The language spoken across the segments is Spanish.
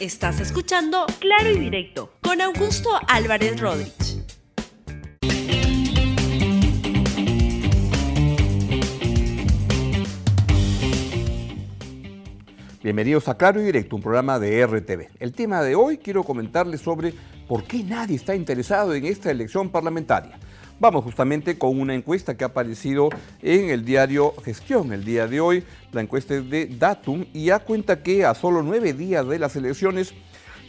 Estás escuchando Claro y Directo con Augusto Álvarez Rodríguez. Bienvenidos a Claro y Directo, un programa de RTV. El tema de hoy quiero comentarles sobre por qué nadie está interesado en esta elección parlamentaria. Vamos justamente con una encuesta que ha aparecido en el diario Gestión el día de hoy. La encuesta es de Datum y da cuenta que a solo nueve días de las elecciones,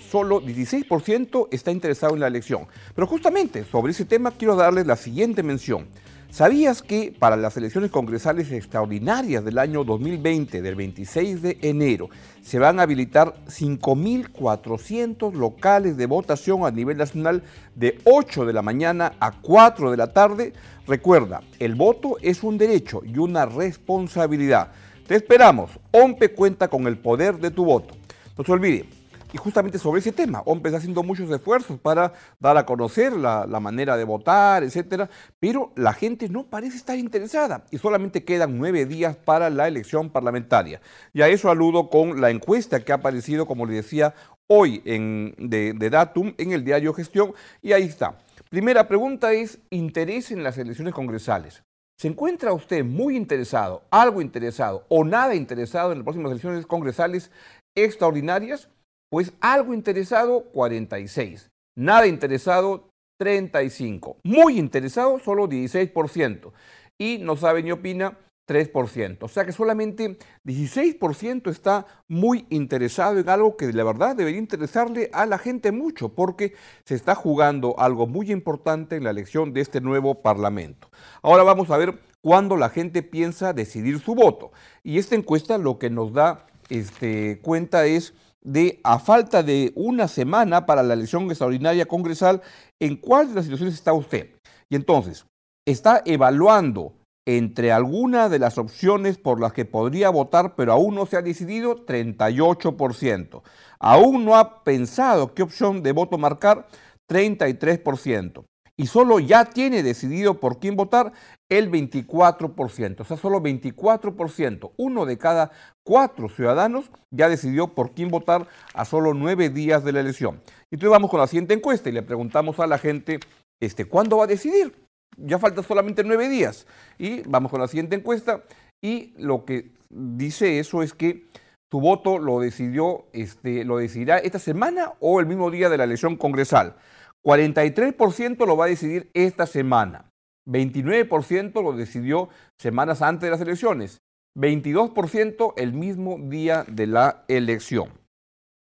solo 16% está interesado en la elección. Pero justamente sobre ese tema quiero darles la siguiente mención. ¿Sabías que para las elecciones congresales extraordinarias del año 2020, del 26 de enero, se van a habilitar 5.400 locales de votación a nivel nacional de 8 de la mañana a 4 de la tarde? Recuerda, el voto es un derecho y una responsabilidad. Te esperamos. OMPE cuenta con el poder de tu voto. No se olvide, y justamente sobre ese tema, OMPE está haciendo muchos esfuerzos para dar a conocer la, manera de votar, etcétera, pero la gente no parece estar interesada y solamente quedan nueve días para la elección parlamentaria. Y a eso aludo con la encuesta que ha aparecido, como le decía, hoy en, de, de Datum en el diario Gestión, y ahí está. Primera pregunta es interés en las elecciones congresales. ¿Se encuentra usted muy interesado, algo interesado o nada interesado en las próximas elecciones congresales extraordinarias? Pues algo interesado, 46. Nada interesado, 35. Muy interesado, solo 16%. Y no sabe ni opina, 3%. O sea que solamente 16% está muy interesado en algo que la verdad debería interesarle a la gente mucho, porque se está jugando algo muy importante en la elección de este nuevo Parlamento. Ahora vamos a ver cuándo la gente piensa decidir su voto. Y esta encuesta lo que nos da este, cuenta es de, a falta de una semana para la elección extraordinaria congresal, ¿en cuál de las situaciones está usted? Y entonces, está evaluando entre alguna de las opciones por las que podría votar, pero aún no se ha decidido, 38%. Aún no ha pensado qué opción de voto marcar, 33% y solo ya tiene decidido por quién votar el 24%. O sea, solo 24%, uno de cada cuatro ciudadanos ya decidió por quién votar a solo nueve días de la elección. Entonces vamos con la siguiente encuesta y le preguntamos a la gente, este, ¿cuándo va a decidir? Ya faltan solamente nueve días. Y vamos con la siguiente encuesta y lo que dice eso es que su voto lo decidió, este, lo decidirá esta semana o el mismo día de la elección congresal. 43% lo va a decidir esta semana. 29% lo decidió semanas antes de las elecciones. 22% el mismo día de la elección.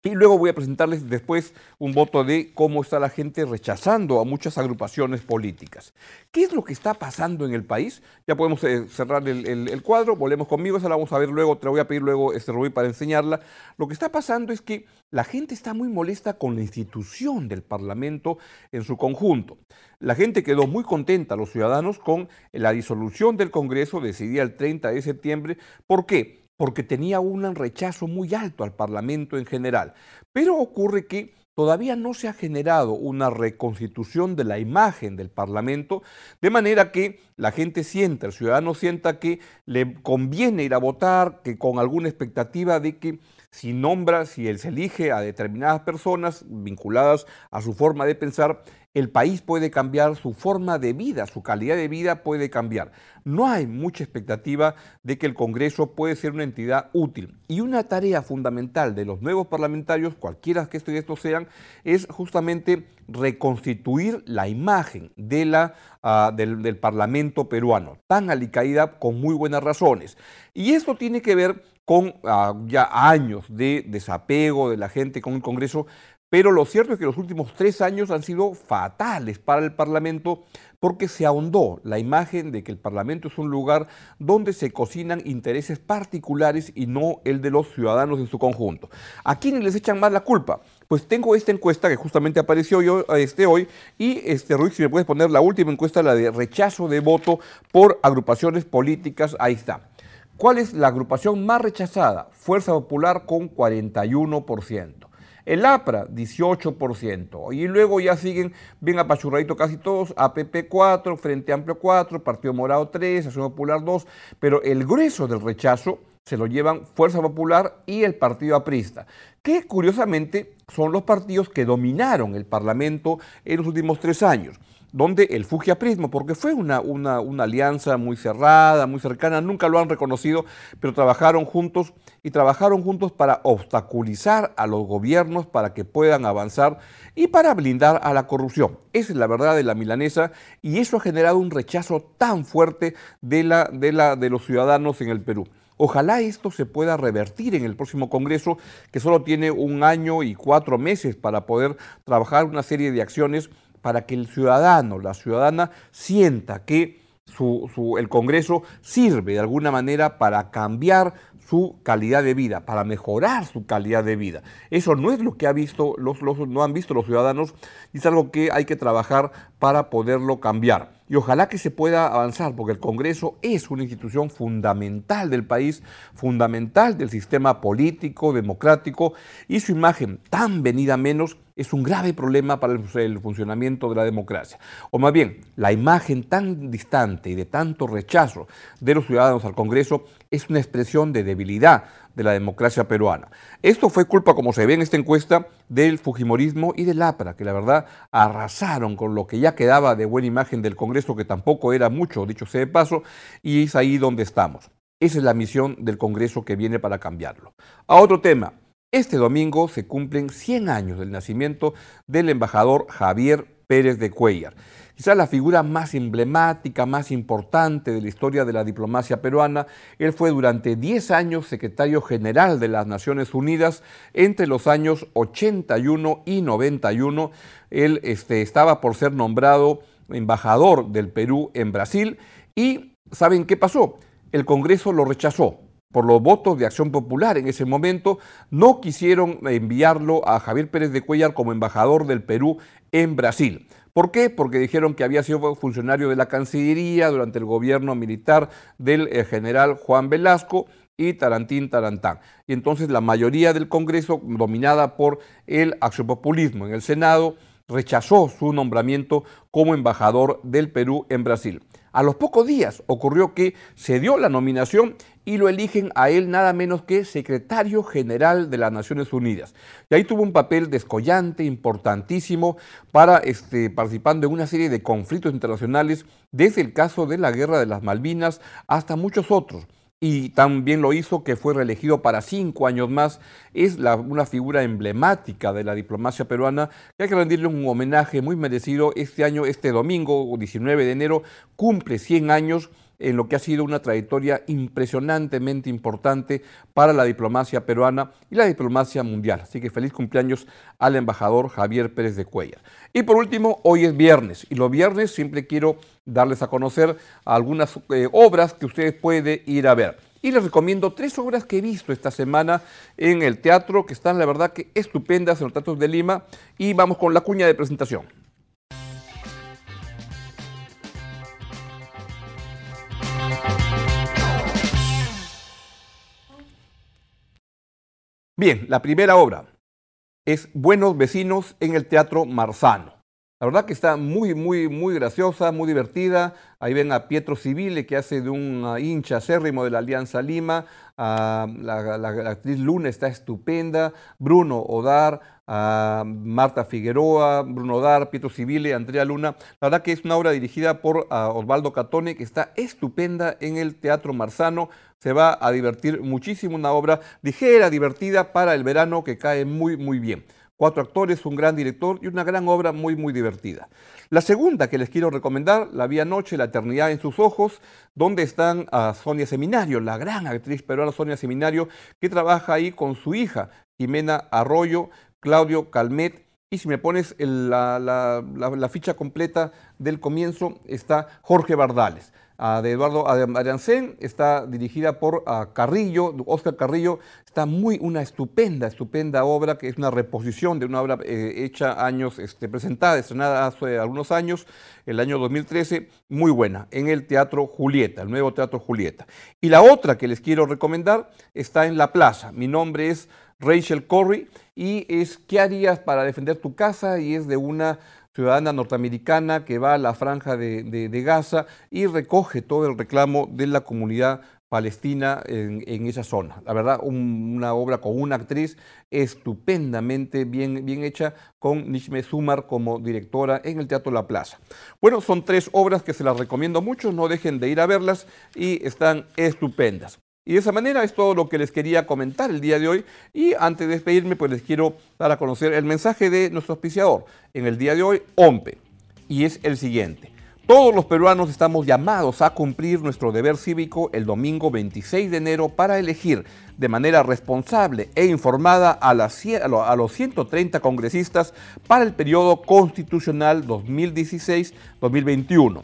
Y luego voy a presentarles después un voto de cómo está la gente rechazando a muchas agrupaciones políticas. ¿Qué es lo que está pasando en el país? Ya podemos eh, cerrar el, cuadro, volvemos conmigo, esa la vamos a ver luego, te la voy a pedir luego, este Rubí, para enseñarla. Lo que está pasando es que la gente está muy molesta con la institución del Parlamento en su conjunto. La gente quedó muy contenta, los ciudadanos, con la disolución del Congreso decidida el 30 de septiembre. ¿Por qué? Porque tenía un rechazo muy alto al Parlamento en general. Pero ocurre que todavía no se ha generado una reconstitución de la imagen del Parlamento, de manera que la gente sienta, el ciudadano sienta que le conviene ir a votar, que con alguna expectativa de que si nombra, si él se elige a determinadas personas vinculadas a su forma de pensar, el país puede cambiar, su forma de vida, su calidad de vida puede cambiar. No hay mucha expectativa de que el Congreso puede ser una entidad útil. Y una tarea fundamental de los nuevos parlamentarios, cualquiera que estos sean, es justamente reconstituir la imagen de la, ah, del, del Parlamento peruano, tan alicaída con muy buenas razones. Y esto tiene que ver con ah, ya años de desapego de la gente con el Congreso, pero lo cierto es que los últimos tres años han sido fatales para el Parlamento porque se ahondó la imagen de que el Parlamento es un lugar donde se cocinan intereses particulares y no el de los ciudadanos en su conjunto. ¿A quiénes les echan más la culpa? Pues tengo esta encuesta que justamente apareció este, hoy y este Ruiz, si me puedes poner la última encuesta, la de rechazo de voto por agrupaciones políticas, ahí está. ¿Cuál es la agrupación más rechazada? Fuerza Popular con 41%. El APRA, 18%. Y luego ya siguen bien apachurraditos casi todos, APP 4, Frente Amplio 4, Partido Morado 3, Acción Popular 2, pero el grueso del rechazo se lo llevan Fuerza Popular y el Partido Aprista, que curiosamente son los partidos que dominaron el Parlamento en los últimos tres años donde el fujiaprismo, porque fue una, una, una, alianza muy cerrada, muy cercana, nunca lo han reconocido, pero trabajaron juntos y trabajaron juntos para obstaculizar a los gobiernos para que puedan avanzar y para blindar a la corrupción. Esa es la verdad de la milanesa y eso ha generado un rechazo tan fuerte de, la, de, la, de los ciudadanos en el Perú. Ojalá esto se pueda revertir en el próximo Congreso, que solo tiene un año y cuatro meses para poder trabajar una serie de acciones para que el ciudadano, la ciudadana, sienta que el Congreso sirve de alguna manera para cambiar su calidad de vida, para mejorar su calidad de vida. Eso no es lo que ha visto los, no han visto los ciudadanos y es algo que hay que trabajar para poderlo cambiar. Y ojalá que se pueda avanzar, porque el Congreso es una institución fundamental del país, fundamental del sistema político, democrático, y su imagen tan venida menos es un grave problema para el funcionamiento de la democracia. O más bien, la imagen tan distante y de tanto rechazo de los ciudadanos al Congreso es una expresión de debilidad de la democracia peruana. Esto fue culpa, como se ve en esta encuesta, del Fujimorismo y del APRA, que la verdad arrasaron con lo que ya quedaba de buena imagen del Congreso, que tampoco era mucho, dicho sea de paso, y es ahí donde estamos. Esa es la misión del Congreso que viene para cambiarlo. A otro tema. Este domingo se cumplen 100 años del nacimiento del embajador Javier Pérez de Cuellar quizás la figura más emblemática, más importante de la historia de la diplomacia peruana. Él fue durante 10 años secretario general de las Naciones Unidas entre los años 81 y 91. Él este, estaba por ser nombrado embajador del Perú en Brasil y ¿saben qué pasó? El Congreso lo rechazó por los votos de Acción Popular en ese momento, no quisieron enviarlo a Javier Pérez de Cuellar como embajador del Perú en Brasil. ¿Por qué? Porque dijeron que había sido funcionario de la Cancillería durante el gobierno militar del eh, general Juan Velasco y Tarantín Tarantán. Y entonces la mayoría del Congreso, dominada por el axiopopulismo en el Senado, rechazó su nombramiento como embajador del Perú en Brasil. A los pocos días ocurrió que se dio la nominación y lo eligen a él nada menos que secretario general de las Naciones Unidas. Y ahí tuvo un papel descollante, importantísimo, para este, participando en una serie de conflictos internacionales, desde el caso de la Guerra de las Malvinas hasta muchos otros y también lo hizo que fue reelegido para cinco años más. Es una figura emblemática de la diplomacia peruana que hay que rendirle un homenaje muy merecido. Este año, este domingo, 19 de enero, cumple 100 años en lo que ha sido una trayectoria impresionantemente importante para la diplomacia peruana y la diplomacia mundial. Así que feliz cumpleaños al embajador Javier Pérez de Cuellar. Y por último, hoy es viernes y los viernes siempre quiero darles a conocer algunas eh, obras que ustedes pueden ir a ver. Y les recomiendo tres obras que he visto esta semana en el teatro, que están la verdad que estupendas en los teatros de Lima. Y vamos con la cuña de presentación. Bien, la primera obra es Buenos Vecinos en el Teatro Marzano. La verdad que está muy, muy, muy graciosa, muy divertida. Ahí ven a Pietro Civile, que hace de un hincha acérrimo de la Alianza Lima. la, actriz Luna está estupenda. Bruno Odar, Marta Figueroa, Bruno Odar, Pietro Civile, Andrea Luna. La verdad que es una obra dirigida por Osvaldo Catone, que está estupenda en el Teatro Marzano se va a divertir muchísimo, una obra ligera, divertida para el verano que cae muy, muy bien. Cuatro actores, un gran director y una gran obra muy, muy divertida. La segunda que les quiero recomendar, La Vía Noche, La Eternidad en sus Ojos, donde están a Sonia Seminario, la gran actriz peruana Sonia Seminario, que trabaja ahí con su hija, Jimena Arroyo, Claudio Calmet, y si me pones la ficha completa del comienzo, está Jorge Bardales de Eduardo Ariancén, está dirigida por Carrillo, Oscar Carrillo, está muy una estupenda, estupenda obra, que es una reposición de una obra eh, hecha años, este, presentada, estrenada hace algunos años, el año 2013, muy buena, en el Teatro Julieta, el nuevo Teatro Julieta. Y la otra que les quiero recomendar está en La Plaza, mi nombre es Rachel Corey, y es ¿Qué harías para defender tu casa? Y es de una ciudadana norteamericana que va a la franja de, Gaza y recoge todo el reclamo de la comunidad Palestina en, esa zona. La verdad, una obra con una actriz estupendamente bien, bien hecha, con Nishme Sumar como directora en el Teatro La Plaza. Bueno, son tres obras que se las recomiendo mucho, no dejen de ir a verlas y están estupendas. Y de esa manera es todo lo que les quería comentar el día de hoy. Y antes de despedirme, pues les quiero dar a conocer el mensaje de nuestro auspiciador en el día de hoy, OMPE. Y es el siguiente. Todos los peruanos estamos llamados a cumplir nuestro deber cívico el domingo 26 de enero para elegir de manera responsable e informada a, a los 130 congresistas para el periodo constitucional 2016-2021.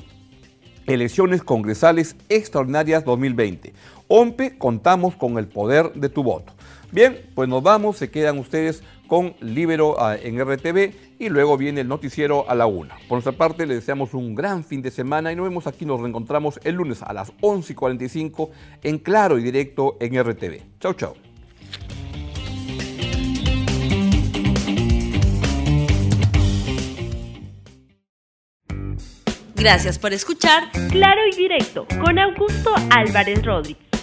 Elecciones Congresales Extraordinarias 2020. OMPE, contamos con el poder de tu voto. Bien, pues nos vamos, se quedan ustedes con Libero ah, en RTV y luego viene el noticiero a la una. Por nuestra parte, les deseamos un gran fin de semana y nos vemos aquí, nos reencontramos el lunes a las 11.45 en Claro y Directo en RTV. Chau, chau. Gracias por escuchar Claro y Directo con Augusto Álvarez Rodríguez.